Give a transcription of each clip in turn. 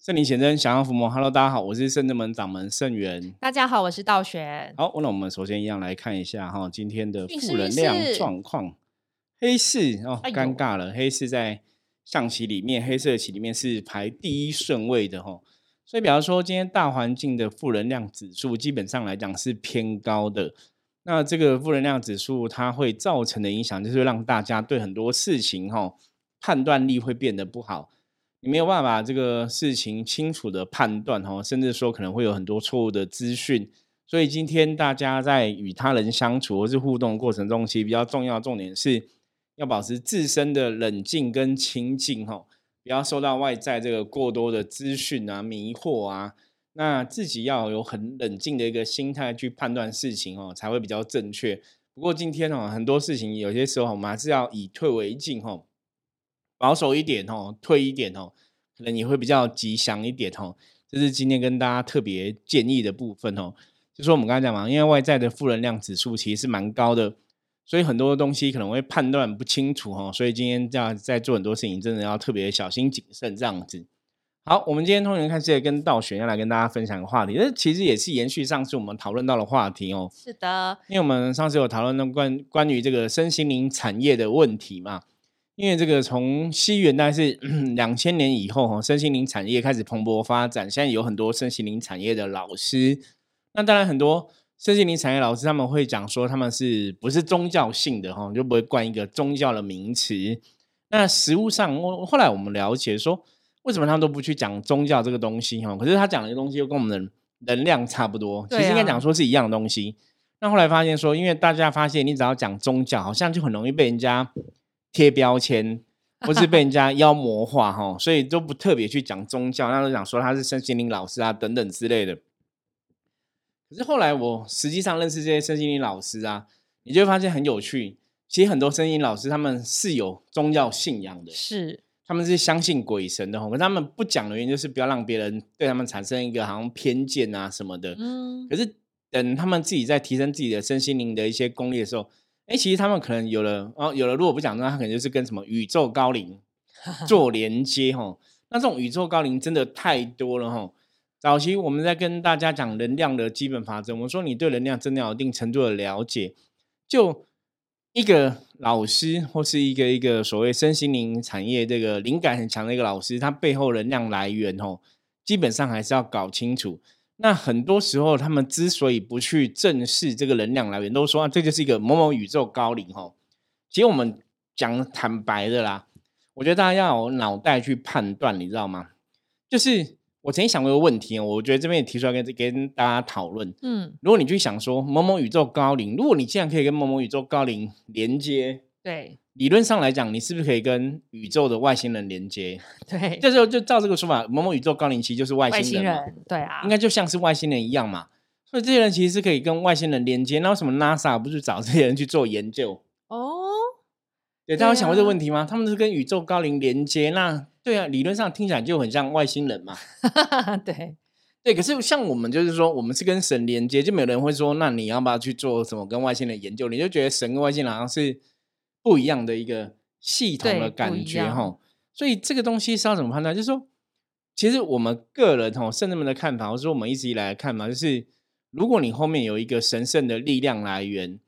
圣灵显真，想要伏魔。Hello，大家好，我是圣智门掌门圣元。大家好，我是道玄。好，那我们首先一样来看一下哈，今天的负能量状况。黑市哦，尴尬了。黑市在象棋里面，黑色棋里面是排第一顺位的哈。所以，比方说今天大环境的负能量指数，基本上来讲是偏高的。那这个负能量指数，它会造成的影响，就是让大家对很多事情哈判断力会变得不好。你没有办法这个事情清楚的判断哈，甚至说可能会有很多错误的资讯，所以今天大家在与他人相处或是互动过程中，其实比较重要重点是要保持自身的冷静跟清静哈，不要受到外在这个过多的资讯啊迷惑啊，那自己要有很冷静的一个心态去判断事情哦，才会比较正确。不过今天哦，很多事情有些时候我们还是要以退为进哈。保守一点哦，退一点哦，可能你会比较吉祥一点哦。这是今天跟大家特别建议的部分哦。就是我们刚才讲嘛，因为外在的负能量指数其实是蛮高的，所以很多东西可能会判断不清楚哦。所以今天要在做很多事情，真的要特别小心谨慎这样子。好，我们今天通人看世界跟道玄要来跟大家分享个话题，这其实也是延续上次我们讨论到的话题哦。是的，因为我们上次有讨论到关关于这个身心灵产业的问题嘛。因为这个从西元大概是 两千年以后哈，身心灵产业开始蓬勃发展。现在有很多身心灵产业的老师，那当然很多身心灵产业老师他们会讲说，他们是不是宗教性的哈，就不会冠一个宗教的名词。那实物上，我后来我们了解说，为什么他们都不去讲宗教这个东西哈？可是他讲的东西又跟我们的能量差不多，其实应该讲说是一样的东西。那后来发现说，因为大家发现你只要讲宗教，好像就很容易被人家。贴标签，或是被人家妖魔化哈，所以都不特别去讲宗教，那都讲说他是身心灵老师啊等等之类的。可是后来我实际上认识这些身心灵老师啊，你就会发现很有趣。其实很多身心灵老师他们是有宗教信仰的，是他们是相信鬼神的哈。可他们不讲的原因就是不要让别人对他们产生一个好像偏见啊什么的。嗯。可是等他们自己在提升自己的身心灵的一些功力的时候。哎，其实他们可能有了哦，有了。如果不讲的话，他可能就是跟什么宇宙高龄 做连接哈。那这种宇宙高龄真的太多了哈。早期我们在跟大家讲能量的基本法则，我们说你对能量真的有一定程度的了解，就一个老师或是一个一个所谓身心灵产业这个灵感很强的一个老师，他背后能量来源哦，基本上还是要搞清楚。那很多时候，他们之所以不去正视这个能量来源，都说啊，这就是一个某某宇宙高龄哈。其实我们讲坦白的啦，我觉得大家要有脑袋去判断，你知道吗？就是我曾经想过一个问题我觉得这边也提出来跟跟大家讨论。嗯，如果你去想说某某宇宙高龄，如果你既然可以跟某某宇宙高龄连接，对。理论上来讲，你是不是可以跟宇宙的外星人连接？对，这时候就照这个说法，某某宇宙高龄期就是外星人，对啊，应该就像是外星人一样嘛。所以这些人其实是可以跟外星人连接。那为什么 NASA 不去找这些人去做研究？哦，对，大家有想过这个问题吗？他们是跟宇宙高龄连接，那对啊，理论上听起来就很像外星人嘛。对，对，可是像我们就是说，我们是跟神连接，就没有人会说，那你要不要去做什么跟外星人研究？你就觉得神跟外星人好像是。不一样的一个系统的感觉哈，所以这个东西是要怎么判断？就是说，其实我们个人哈，圣人们的看法，或者说我们一直以来的看法，就是如果你后面有一个神圣的力量来源，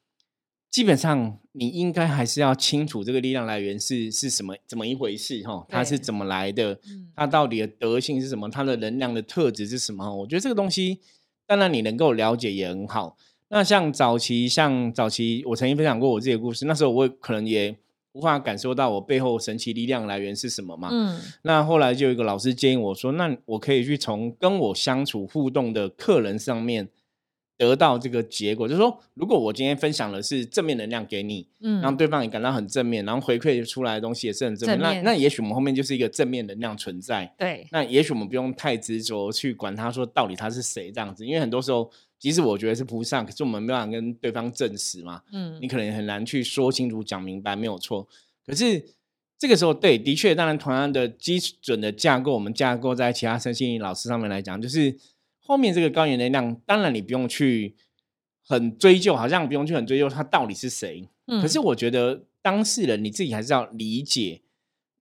基本上你应该还是要清楚这个力量来源是是什么怎么一回事哈，它是怎么来的，它到底的德性是什么，它的能量的特质是什么？我觉得这个东西，当然你能够了解也很好。那像早期，像早期，我曾经分享过我自己的故事。那时候我可能也无法感受到我背后神奇力量来源是什么嘛。嗯。那后来就有一个老师建议我说：“那我可以去从跟我相处互动的客人上面得到这个结果，就是说，如果我今天分享的是正面能量给你，嗯，让对方也感到很正面，然后回馈出来的东西也是很正面，那那也许我们后面就是一个正面能量存在。对。那也许我们不用太执着去管他说到底他是谁这样子，因为很多时候。其实我觉得是菩萨，可是我们没办法跟对方证实嘛。嗯，你可能很难去说清楚、讲明白，没有错。可是这个时候，对，的确，当然，同样的基准的架构，我们架构在其他身心灵老师上面来讲，就是后面这个高原能量，当然你不用去很追究，好像不用去很追究他到底是谁。嗯，可是我觉得当事人你自己还是要理解。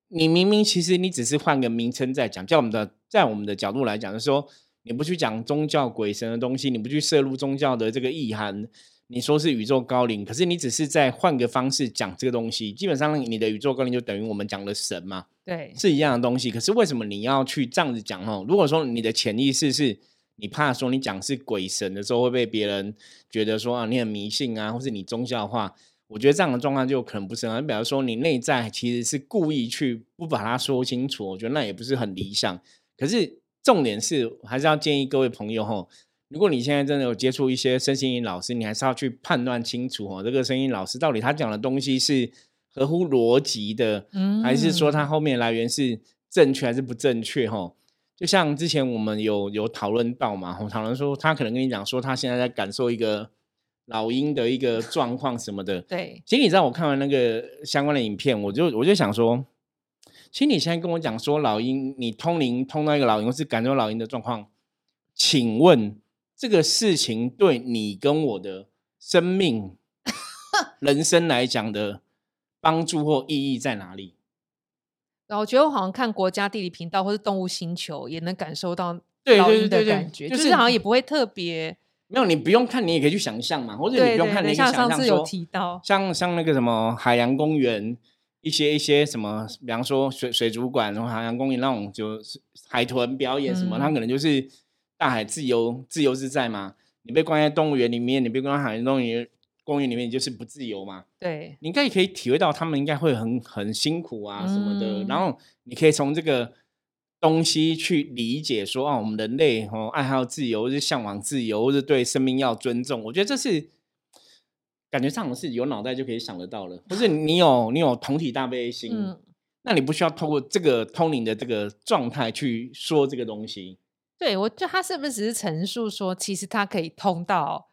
你明明其实你只是换个名称在讲，在我们的在我们的角度来讲，就是说你不去讲宗教鬼神的东西，你不去摄入宗教的这个意涵，你说是宇宙高龄，可是你只是在换个方式讲这个东西，基本上你的宇宙高龄就等于我们讲的神嘛，对，是一样的东西。可是为什么你要去这样子讲哦？如果说你的潜意识是你怕说你讲是鬼神的时候会被别人觉得说啊你很迷信啊，或是你宗教化。我觉得这样的状况就可能不是很，比方说你内在其实是故意去不把它说清楚，我觉得那也不是很理想。可是重点是还是要建议各位朋友哈，如果你现在真的有接触一些身心灵老师，你还是要去判断清楚哦，这个声音老师到底他讲的东西是合乎逻辑的，嗯还是说他后面来源是正确还是不正确哈？就像之前我们有有讨论到嘛，我讨论说他可能跟你讲说他现在在感受一个。老鹰的一个状况什么的，对。其实你知道，我看完那个相关的影片，我就我就想说，其实你现在跟我讲说老鹰，你通灵通到一个老鹰，或是感受老鹰的状况，请问这个事情对你跟我的生命、人生来讲的帮助或意义在哪里？然后我觉得我好像看国家地理频道或是动物星球，也能感受到老鹰的感觉，就是好像也不会特别。没有，你不用看，你也可以去想象嘛，或者你不用看，你可以想象说，像像那个什么海洋公园，一些一些什么，比方说水水族馆，然后海洋公园那种就是海豚表演什么，它可能就是大海自由自由自在嘛。你被关在动物园里面，你被关在海洋公园公园里面，你就是不自由嘛。对，你应该也可以体会到他们应该会很很辛苦啊什么的，然后你可以从这个。东西去理解说啊，我们人类哦爱好自由，或是向往自由，或是对生命要尊重。我觉得这是感觉上是有脑袋就可以想得到了，不是你有你有同体大悲心，那你不需要透过这个通灵的这个状态去说这个东西。对，我觉得他是不是只是陈述说，其实他可以通到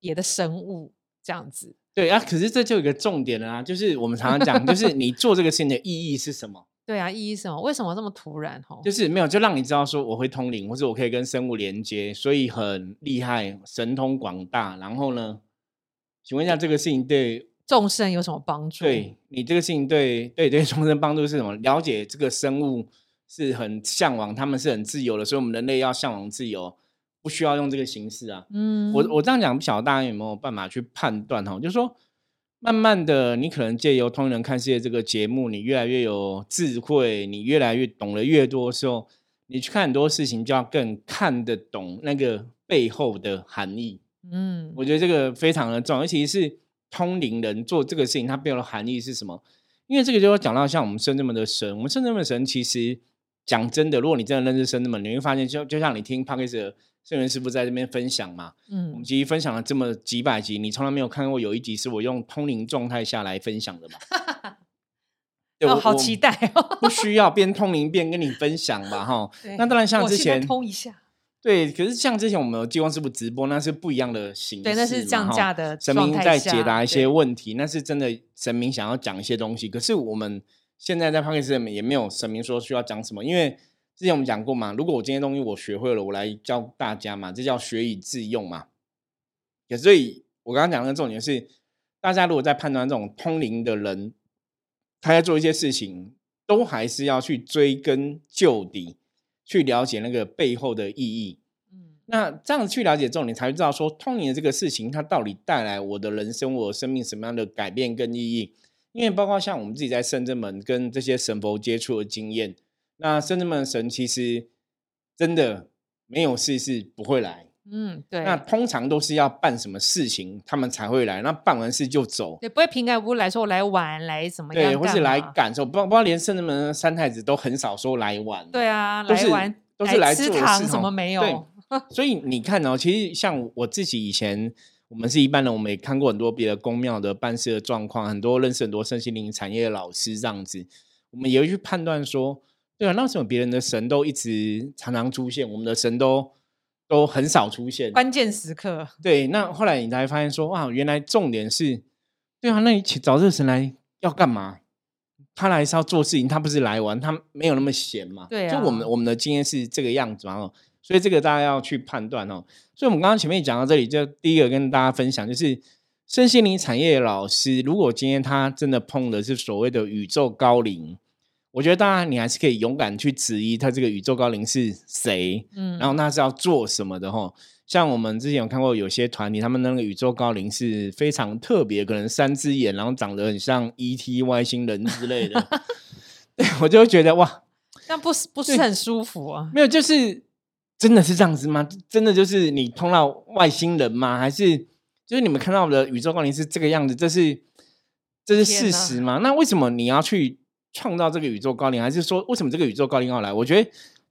别的生物这样子？对啊，可是这就有一个重点了啊，就是我们常常讲，就是你做这个事情的意义是什么？对啊，意义什么？为什么这么突然？哦，就是没有，就让你知道说我会通灵，或者我可以跟生物连接，所以很厉害，神通广大。然后呢，请问一下，这个事情对众生有什么帮助？对你这个事情对对对众生帮助是什么？了解这个生物是很向往，他们是很自由的，所以我们人类要向往自由，不需要用这个形式啊。嗯，我我这样讲，不晓得大家有没有办法去判断？哈，就是说。慢慢的，你可能借由《通人看世界》这个节目，你越来越有智慧，你越来越懂得越多的时候，你去看很多事情，就要更看得懂那个背后的含义。嗯，我觉得这个非常的重要，尤其是通灵人做这个事情，它背后的含义是什么？因为这个就要讲到像我们圣这么的神，我们圣这么的神，其实讲真的，如果你真的认识圣这么，你会发现，就就像你听 a r k e 圣元师傅在这边分享嘛，嗯，我们其实分享了这么几百集，你从来没有看过有一集是我用通灵状态下来分享的嘛？哦，好期待哦！不需要边通灵边跟你分享吧，哈。那当然像之前通一下，对，可是像之前我们有激光师傅直播，那是不一样的形式，对，那是降价的神明在解答一些问题，那是真的神明想要讲一些东西。可是我们现在在 p a r k e 里面也没有神明说需要讲什么，因为。之前我们讲过嘛，如果我今天东西我学会了，我来教大家嘛，这叫学以致用嘛。也所以，我刚刚讲的重点是，大家如果在判断这种通灵的人，他在做一些事情，都还是要去追根究底，去了解那个背后的意义。嗯，那这样去了解之后，你才会知道说，通灵的这个事情，它到底带来我的人生、我生命什么样的改变跟意义？因为包括像我们自己在圣正门跟这些神佛接触的经验。那圣人们神其实真的没有事是不会来，嗯，对。那通常都是要办什么事情，他们才会来。那办完事就走，也不会平白无故来说来玩来什么样，对，或是来感受。不不知道连圣人们三太子都很少说来玩，对啊，来玩都是来吃糖，什么没有？所以你看哦，其实像我自己以前，我们是一般人，我们也看过很多别的宫庙的办事的状况，很多认识很多身心灵产业的老师这样子，我们也会去判断说。对啊，那为什么别人的神都一直常常出现，我们的神都都很少出现？关键时刻。对，那后来你才发现说，哇，原来重点是，对啊，那你找这个神来要干嘛？他来是要做事情，他不是来玩，他没有那么闲嘛。对啊。就我们我们的经验是这个样子嘛，所以这个大家要去判断哦。所以我们刚刚前面讲到这里，就第一个跟大家分享，就是身心灵产业老师，如果今天他真的碰的是所谓的宇宙高龄。我觉得当然你还是可以勇敢去质疑他这个宇宙高龄是谁，嗯，然后那是要做什么的哈。像我们之前有看过有些团体，他们那个宇宙高龄是非常特别，可能三只眼，然后长得很像 E.T. 外星人之类的。对我就会觉得哇，那不是不是很舒服啊？没有，就是真的是这样子吗？真的就是你碰到外星人吗？还是就是你们看到的宇宙高龄是这个样子？这是这是事实吗？那为什么你要去创造这个宇宙高龄？还是说为什么这个宇宙高龄要来？我觉得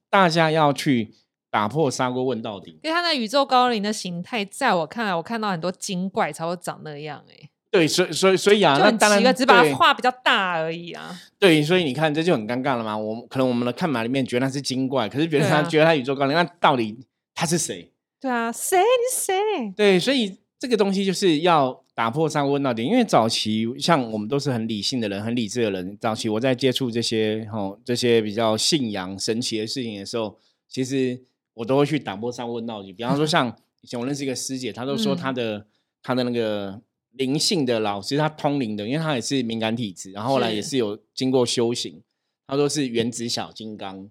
大家要去。打破砂锅问到底，因为它那宇宙高龄的形态，在我看来，我看到很多精怪才会长那样哎。对，所以所以所以啊，那当然只把它画比较大而已啊。对，所以你看这就很尴尬了嘛。我可能我们的看法里面觉得它是精怪，可是别人他觉得它宇宙高龄，那到底他是谁？对啊，谁？你是谁？对，所以这个东西就是要打破砂锅问到底。因为早期像我们都是很理性的人，很理智的人。早期我在接触这些吼这些比较信仰神奇的事情的时候，其实。我都会去打破砂锅问到底。比方说，像以前我认识一个师姐，她都说她的她的那个灵性的老师，她通灵的，因为她也是敏感体质，然后后来也是有经过修行。她说是原子小金刚。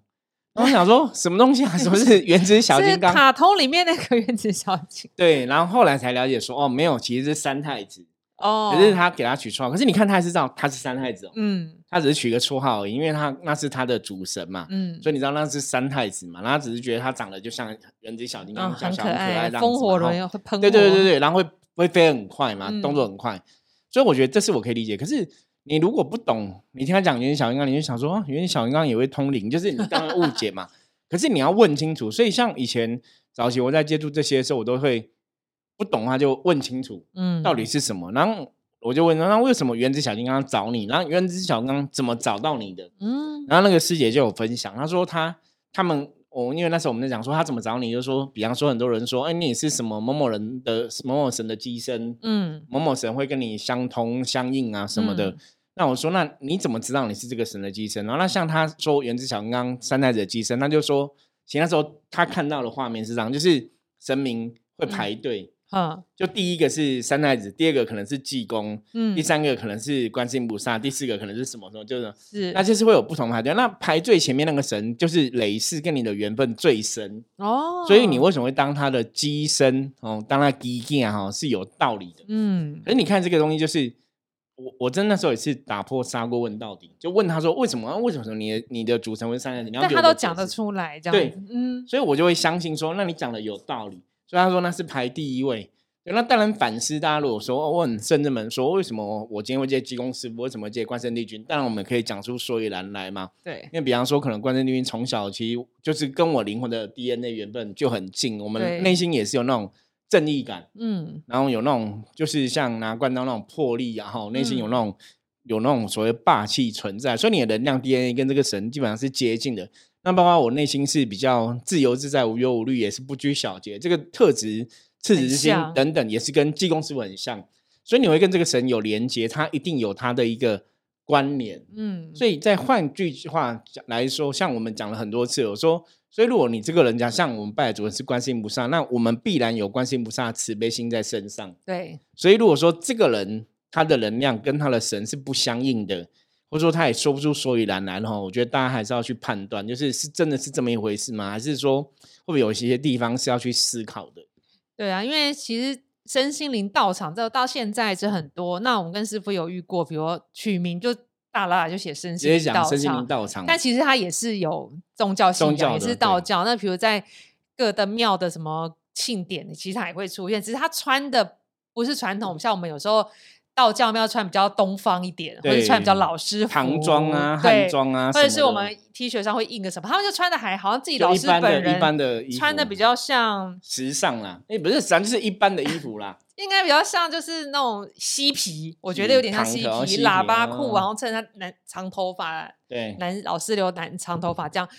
然后我想说，什么东西啊？什么是原子小金刚？卡通里面那个原子小金。对，然后后来才了解说，哦，没有，其实是三太子。哦，可是他给他取绰号，可是你看他还是知道他是三太子哦，嗯，他只是取个绰号而已，因为他那是他的主神嘛，嗯，所以你知道那是三太子嘛，然后他只是觉得他长得就像原子小金刚，小小可爱，风火轮会喷，对对对对然后会会飞很快嘛，动作很快，所以我觉得这是我可以理解。可是你如果不懂，你听他讲原子小金刚，你就想说原子小金刚也会通灵，就是你刚刚误解嘛。可是你要问清楚，所以像以前早期我在接触这些的时候，我都会。不懂的话就问清楚，嗯，到底是什么？然后我就问他，那为什么原子小金刚找你？然后原子小金刚怎么找到你的？嗯，然后那个师姐就有分享，她说她他们，我因为那时候我们在讲说他怎么找你，就说比方说很多人说，哎，你是什么某某人的某某神的机身，嗯，某某神会跟你相通相应啊什么的。那我说，那你怎么知道你是这个神的机身？然后那像他说原子小金刚三太子的机身，那就说，其实那时候他看到的画面是这样，就是神明会排队。嗯，就第一个是三太子，第二个可能是济公，嗯，第三个可能是观世音菩萨，第四个可能是什么什么，就是是，那就是会有不同排队。那排最前面那个神就是累世跟你的缘分最深哦，所以你为什么会当他的机身哦，当他机件哈是有道理的，嗯。可是你看这个东西，就是我我真那时候也是打破砂锅问到底，就问他说为什么？为什么你你的主神为三太子？但他都讲得出来，这样对，嗯，所以我就会相信说，那你讲的有道理。所以他说那是排第一位，那当然反思。大家如果说问圣人们说为什么我今天会接济公师傅，为什么接关圣帝君？当然我们可以讲出所以然来嘛。对，因为比方说可能关圣帝君从小其实就是跟我灵魂的 DNA 缘分就很近，我们内心也是有那种正义感，嗯，然后有那种就是像拿冠刀那种魄力，然后内心有那种有那种所谓霸气存在，所以你的能量 DNA 跟这个神基本上是接近的。那包括我内心是比较自由自在、无忧无虑，也是不拘小节，这个特质、赤子之心等等，也是跟济公师傅很像。所以你会跟这个神有连接，他一定有他的一个关联。嗯，所以再换句话讲来说，像我们讲了很多次，我说，所以如果你这个人家像我们拜的主人是观世音菩萨，那我们必然有观世音菩萨慈悲心在身上。对，所以如果说这个人他的能量跟他的神是不相应的。或者说他也说不出所以然来哈，我觉得大家还是要去判断，就是是真的是这么一回事吗？还是说会不会有一些地方是要去思考的？对啊，因为其实身心灵道场这到现在是很多。那我们跟师傅有遇过，比如取名就大喇喇就写身心灵道场，但其实它也是有宗教信仰，也是道教。那比如在各的庙的什么庆典，其实它也会出现，只是他穿的不是传统，像我们有时候。道教要穿比较东方一点，或者穿比较老师服？唐装啊、汉装啊，或者是我们 T 恤上会印个什么，他们就穿的还好像自己老师本人一般的穿的比较像时尚啦，哎，不是咱就是一般的衣服啦，应该比较像就是那种嬉皮，我觉得有点像嬉皮，喇叭裤，然后衬他男长头发，对，男老师留男长头发这样。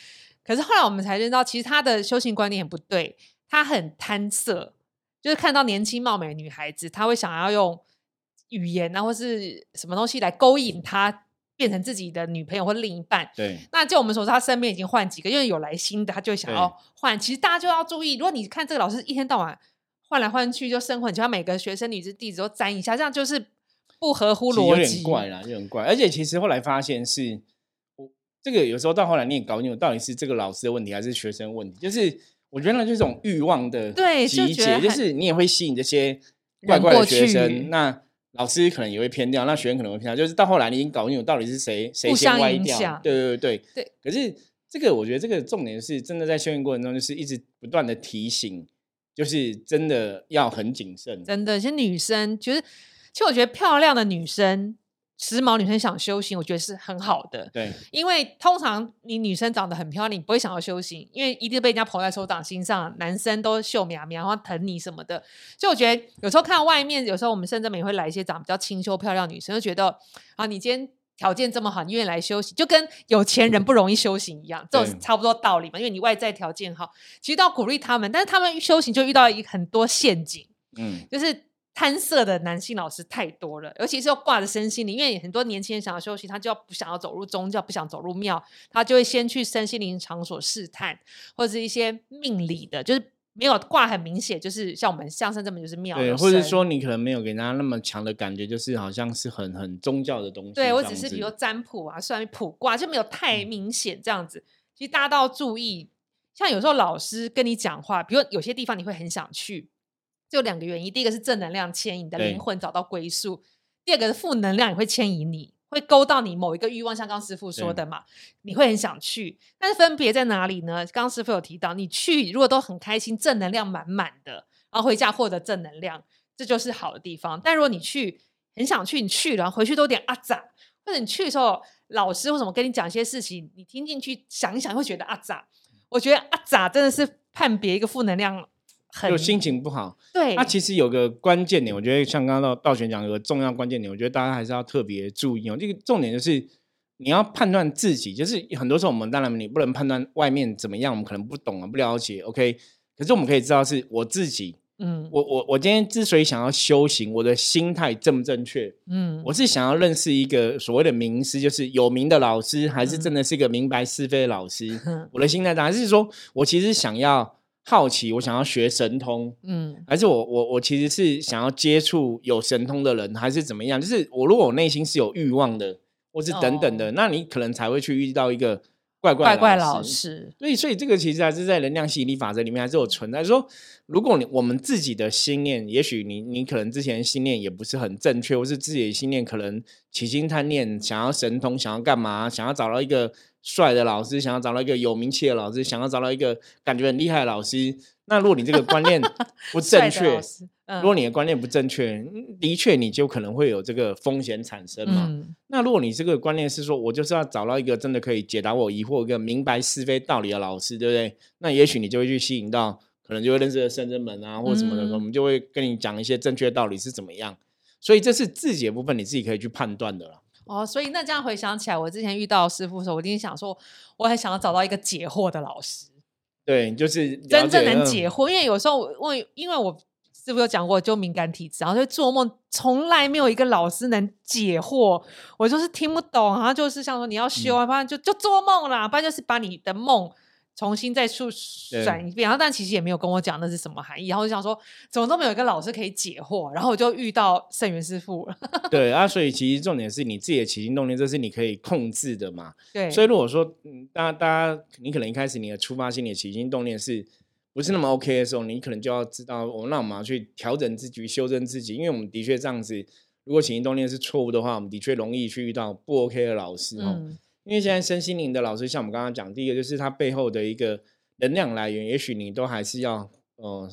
可是后来我们才知道，其实他的修行观念很不对，他很贪色，就是看到年轻貌美的女孩子，他会想要用。语言啊，或是什么东西来勾引他变成自己的女朋友或另一半？对。那就我们所说，他身边已经换几个，因为有来新的，他就想要换。其实大家就要注意，如果你看这个老师一天到晚换来换去，就生混，就要每个学生女子弟子都沾一下，这样就是不合乎逻辑，有点怪啦，有点怪。而且其实后来发现是，我这个有时候到后来你也搞不清楚，到底是这个老师的问题还是学生问题。就是我觉得这种欲望的集结，就是你也会吸引这些怪怪的学生。那老师可能也会偏掉，那学生可能会偏掉。就是到后来你已经搞不清楚到底是谁谁先歪掉。对对对对。可是这个我觉得这个重点是真的在训练过程中，就是一直不断的提醒，就是真的要很谨慎。真的，些女生其实，其实我觉得漂亮的女生。时髦女生想修行，我觉得是很好的。对，因为通常你女生长得很漂亮，你不会想要修行，因为一定被人家捧在手掌心上。男生都秀苗苗，然后疼你什么的。所以我觉得有时候看外面，有时候我们甚至也会来一些长比较清秀漂亮女生，就觉得啊，你今天条件这么好，你愿意来修行，就跟有钱人不容易修行一样，这种差不多道理嘛。因为你外在条件好，其实都要鼓励他们，但是他们修行就遇到一很多陷阱，嗯，就是。贪色的男性老师太多了，尤其是要挂着身心灵，因为很多年轻人想要休息，他就要不想要走入宗教，不想走入庙，他就会先去身心灵场所试探，或者是一些命理的，就是没有挂很明显，就是像我们相声这么就是庙，对，或者说你可能没有给人家那么强的感觉，就是好像是很很宗教的东西。对我只是比如占卜啊，算卜卦就没有太明显这样子。其实大家都要注意，像有时候老师跟你讲话，比如有些地方你会很想去。就两个原因，第一个是正能量牵引你的灵魂找到归宿，第二个是负能量也会牵引你，会勾到你某一个欲望，像刚师傅说的嘛，你会很想去，但是分别在哪里呢？刚刚师傅有提到，你去如果都很开心，正能量满满的，然后回家获得正能量，这就是好的地方。但如果你去很想去，你去了回去都有点阿杂，或者你去的时候，老师为什么跟你讲一些事情，你听进去想一想会觉得阿杂，我觉得阿杂真的是判别一个负能量。就心情不好，对，它其实有个关键点，我觉得像刚刚道道玄讲有个重要关键点，我觉得大家还是要特别注意哦。这个重点就是你要判断自己，就是很多时候我们当然你不能判断外面怎么样，我们可能不懂啊，不了解，OK。可是我们可以知道是我自己，嗯，我我我今天之所以想要修行，我的心态正不正确？嗯，我是想要认识一个所谓的名师，就是有名的老师，还是真的是一个明白是非的老师？我的心态当然是说我其实想要。好奇，我想要学神通，嗯，还是我我我其实是想要接触有神通的人，还是怎么样？就是我如果我内心是有欲望的，或是等等的，那你可能才会去遇到一个怪怪怪老师。所以，所以这个其实还是在能量吸引力法则里面还是有存在。说，如果你我们自己的心念，也许你你可能之前心念也不是很正确，或是自己的心念可能起心贪念，想要神通，想要干嘛，想要找到一个。帅的老师想要找到一个有名气的老师，想要找到一个感觉很厉害的老师。那如果你这个观念 不正确，如果你的观念不正确，的确你就可能会有这个风险产生嘛。那如果你这个观念是说我就是要找到一个真的可以解答我疑惑、一个明白是非道理的老师，对不对？那也许你就会去吸引到，可能就会认识的圣真门啊，或者什么的，我们就会跟你讲一些正确道理是怎么样。所以这是自己的部分，你自己可以去判断的了。哦，所以那这样回想起来，我之前遇到师傅的时候，我一定想说，我很想要找到一个解惑的老师。对，就是真正能解惑。因为有时候我因为我师傅有讲过，就敏感体质，然后就做梦从来没有一个老师能解惑，我就是听不懂。然后就是像说你要修啊，不然就就做梦啦，不然就是把你的梦。重新再述转一遍，然后但其实也没有跟我讲那是什么含义，然后就想说怎么都没有一个老师可以解惑，然后我就遇到圣元师傅了。对啊，所以其实重点是你自己的起心动念，这是你可以控制的嘛。对，所以如果说嗯，大家大家你可能一开始你的出发心、你的起心动念是不是那么 OK 的时候，你可能就要知道，我那我们要去调整自己、修正自己，因为我们的确这样子，如果起心动念是错误的话，我们的确容易去遇到不 OK 的老师哦。因为现在身心灵的老师，像我们刚刚讲，第一个就是他背后的一个能量来源，也许你都还是要呃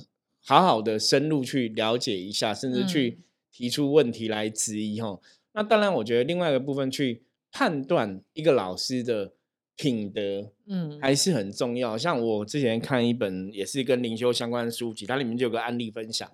好好的深入去了解一下，甚至去提出问题来质疑哈。那当然，我觉得另外一个部分去判断一个老师的品德，嗯，还是很重要。像我之前看一本也是跟灵修相关的书籍，它里面就有个案例分享，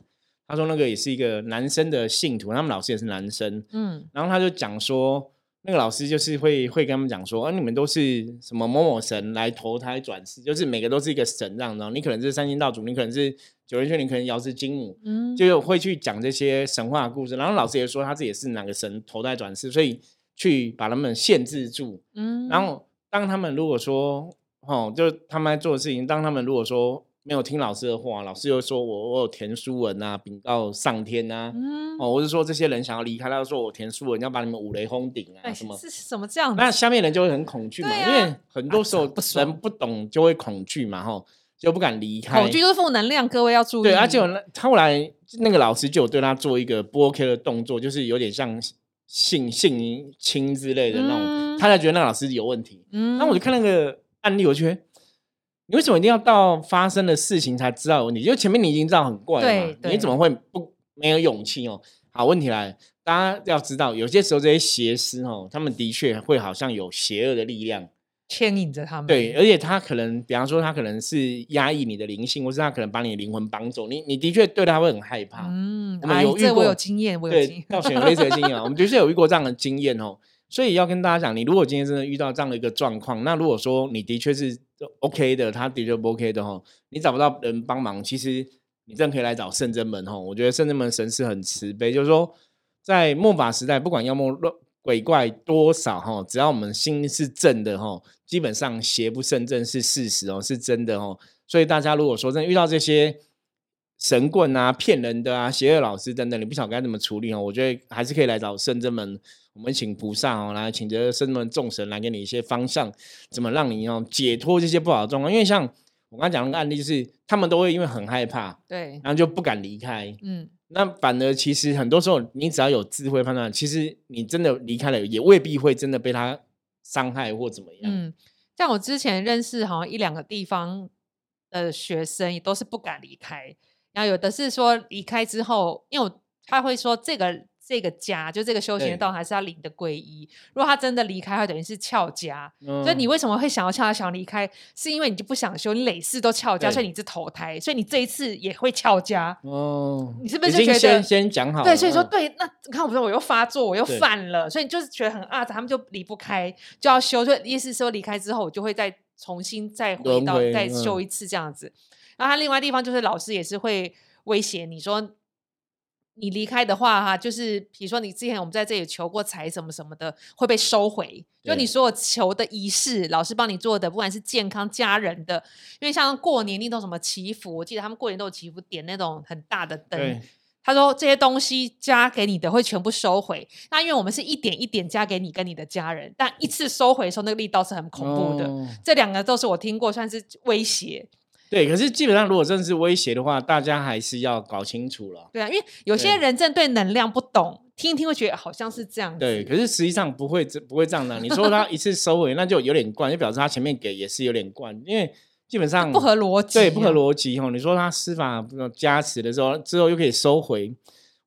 他说那个也是一个男生的信徒，他们老师也是男生，嗯，然后他就讲说。那个老师就是会会跟他们讲说，啊，你们都是什么某某神来投胎转世，就是每个都是一个神这样的。你可能是三星道主，你可能是九人玄女，可能瑶是金母，嗯，就会去讲这些神话故事。然后老师也说他自己是哪个神投胎转世，所以去把他们限制住。嗯，然后当他们如果说，哦，就他们在做的事情，当他们如果说没有听老师的话，老师又说我我有填书文啊，禀告上天啊，哦，我是说这些人想要离开，他就说我填书文要把你们五雷轰顶啊，什么是什么这样？那下面人就会很恐惧嘛，因为很多时候人不懂就会恐惧嘛，吼，就不敢离开。恐惧就是负能量，各位要注意。对，而且后来那个老师就有对他做一个不 OK 的动作，就是有点像性性侵之类的那种，他才觉得那老师有问题。嗯，那我就看那个案例，我觉得。你为什么一定要到发生的事情才知道有问题？就前面你已经知道很怪了嘛？你怎么会不没有勇气哦？好，问题来，大家要知道，有些时候这些邪师哦，他们的确会好像有邪恶的力量牵引着他们。对，而且他可能，比方说，他可能是压抑你的灵性，或是他可能把你的灵魂绑走。你你的确对他会很害怕。嗯，我们有遇过，我有经验，我有经验，到选有类似的经验啊。我们的确有遇过这样的经验哦。所以要跟大家讲，你如果今天真的遇到这样的一个状况，那如果说你的确是 OK 的，他的确不 OK 的哈，你找不到人帮忙，其实你真可以来找圣真门哈。我觉得圣真门神是很慈悲，就是说在末法时代，不管妖魔乱鬼怪多少哈，只要我们心是正的哈，基本上邪不胜正是事实哦，是真的哦。所以大家如果说真遇到这些神棍啊、骗人的啊、邪恶老师等等，你不晓得该怎么处理哦，我觉得还是可以来找圣真门。我们请菩萨哦，来请这圣们众神来给你一些方向，怎么让你哦解脱这些不好的状况？因为像我刚刚讲那个案例，就是他们都会因为很害怕，对，然后就不敢离开。嗯，那反而其实很多时候，你只要有智慧判断，其实你真的离开了，也未必会真的被他伤害或怎么样。嗯，像我之前认识好像一两个地方的学生，也都是不敢离开。然后有的是说离开之后，因为我他会说这个。这个家就这个修行的道还是要领的皈依。如果他真的离开，他等于是翘家。所以你为什么会想要翘家、想要离开？是因为你就不想修，你累世都翘家，所以你是投胎，所以你这一次也会翘家。哦，你是不是就觉得先先讲好？对，所以说对，那你看我说我又发作，我又犯了，所以你就是觉得很啊，他们就离不开，就要修。就意思说离开之后，我就会再重新再回到再修一次这样子。然后他另外地方就是老师也是会威胁你说。你离开的话，哈，就是比如说你之前我们在这里求过财什么什么的，会被收回。就你所有求的仪式，老师帮你做的，不管是健康、家人的，因为像过年那种什么祈福，我记得他们过年都有祈福，点那种很大的灯。他说这些东西加给你的会全部收回。那因为我们是一点一点加给你跟你的家人，但一次收回的时候，那个力道是很恐怖的。这两个都是我听过，算是威胁。对，可是基本上如果真的是威胁的话，大家还是要搞清楚了。对啊，因为有些人真的对能量不懂，听一听会觉得好像是这样。对，可是实际上不会这不会这样的。你说他一次收回，那就有点怪，就表示他前面给也是有点怪，因为基本上不合逻辑。对，不合逻辑哦。你说他司法加持的时候，之后又可以收回，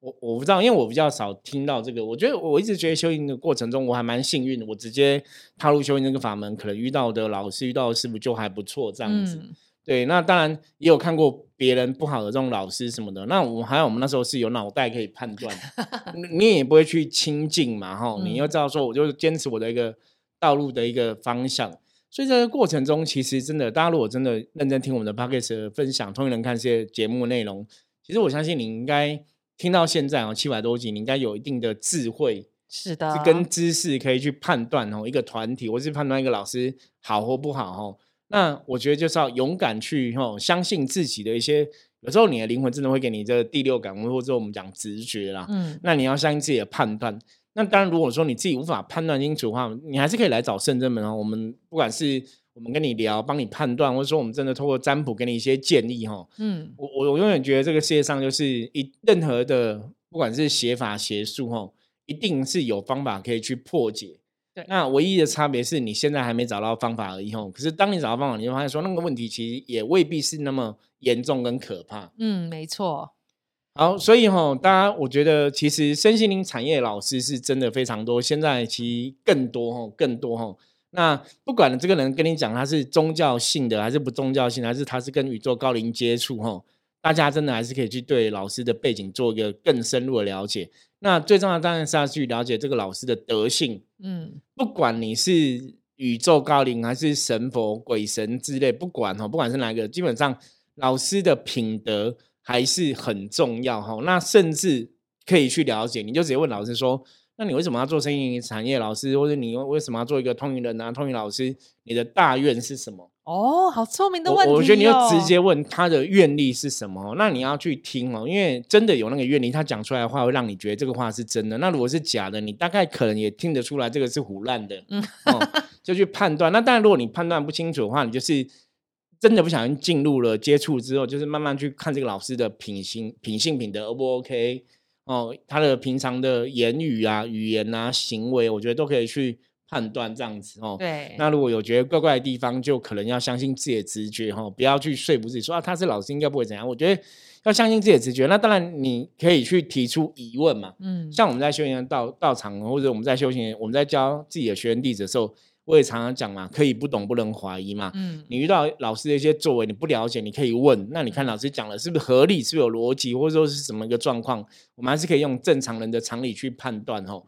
我我不知道，因为我比较少听到这个。我觉得我一直觉得修行的过程中，我还蛮幸运的，我直接踏入修行这个法门，可能遇到的老师、遇到的师傅就还不错，这样子。对，那当然也有看过别人不好的这种老师什么的。那我们还有我们那时候是有脑袋可以判断，你也不会去亲近嘛，哈。你要知道说，我就坚持我的一个道路的一个方向。所以这个过程中，其实真的，大家如果真的认真听我们的 p o c a s t 分享，同一人看这些节目内容，其实我相信你应该听到现在哦，七百多集，你应该有一定的智慧，是的，跟知识可以去判断哦，一个团体，或是判断一个老师好或不好，哈。那我觉得就是要勇敢去吼，相信自己的一些，有时候你的灵魂真的会给你这个第六感，或者我们讲直觉啦。嗯，那你要相信自己的判断。那当然，如果说你自己无法判断清楚的话，你还是可以来找圣真门哦。我们不管是我们跟你聊，帮你判断，或者说我们真的透过占卜给你一些建议哈。嗯，我我我永远觉得这个世界上就是一任何的，不管是邪法邪术哈，一定是有方法可以去破解。对，那唯一的差别是你现在还没找到方法而已吼。可是当你找到方法，你会发现说那个问题其实也未必是那么严重跟可怕。嗯，没错。好，所以哈，大家我觉得其实身心灵产业老师是真的非常多，现在其实更多哈，更多哈。那不管这个人跟你讲他是宗教性的还是不宗教性，还是他是跟宇宙高龄接触哈，大家真的还是可以去对老师的背景做一个更深入的了解。那最重要当然是要去了解这个老师的德性，嗯，不管你是宇宙高龄还是神佛鬼神之类，不管哈，不管是哪个，基本上老师的品德还是很重要哈。那甚至可以去了解，你就直接问老师说：“那你为什么要做生意产业老师？或者你为什么要做一个通灵人啊？通灵老师，你的大愿是什么？”哦，好聪明的问题我觉得你要直接问他的愿力是什么，那你要去听哦，因为真的有那个愿力，他讲出来的话会让你觉得这个话是真的。那如果是假的，你大概可能也听得出来这个是胡乱的，嗯，就去判断。那当然，如果你判断不清楚的话，你就是真的不小心进入了接触之后，就是慢慢去看这个老师的品行、品性、品德 O 不 OK 哦，他的平常的言语啊、语言啊、行为，我觉得都可以去。判断这样子哦，对。那如果有觉得怪怪的地方，就可能要相信自己的直觉哈，不要去说服自己说啊，他是老师应该不会怎样。我觉得要相信自己的直觉。那当然你可以去提出疑问嘛，嗯。像我们在修行道道场，或者我们在修行，我们在教自己的学员弟子的时候，我也常常讲嘛，可以不懂不能怀疑嘛，嗯。你遇到老师的一些作为，你不了解，你可以问。那你看老师讲的是不是合理，是不是有逻辑，或者说是什么一个状况，我们还是可以用正常人的常理去判断哦。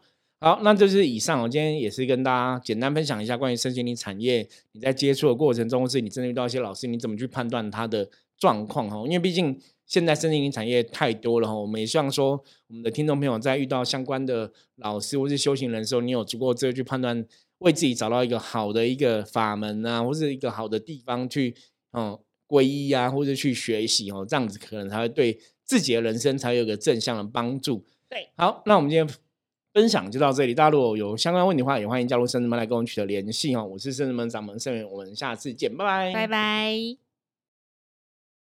好，那就是以上。我今天也是跟大家简单分享一下关于身心灵产业，你在接触的过程中，或是你真的遇到一些老师，你怎么去判断他的状况哈？因为毕竟现在身心灵产业太多了哈，我们也希望说，我们的听众朋友在遇到相关的老师或是修行人的时候，你有足够这个去判断，为自己找到一个好的一个法门啊，或是一个好的地方去嗯皈依啊，或者去学习哦，这样子可能才会对自己的人生才有个正向的帮助。对，好，那我们今天。分享就到这里，大家如果有相关问题的话，也欢迎加入圣人们来跟我们取得联系哦。我是圣人们掌门圣元，我们下次见，拜拜，拜拜。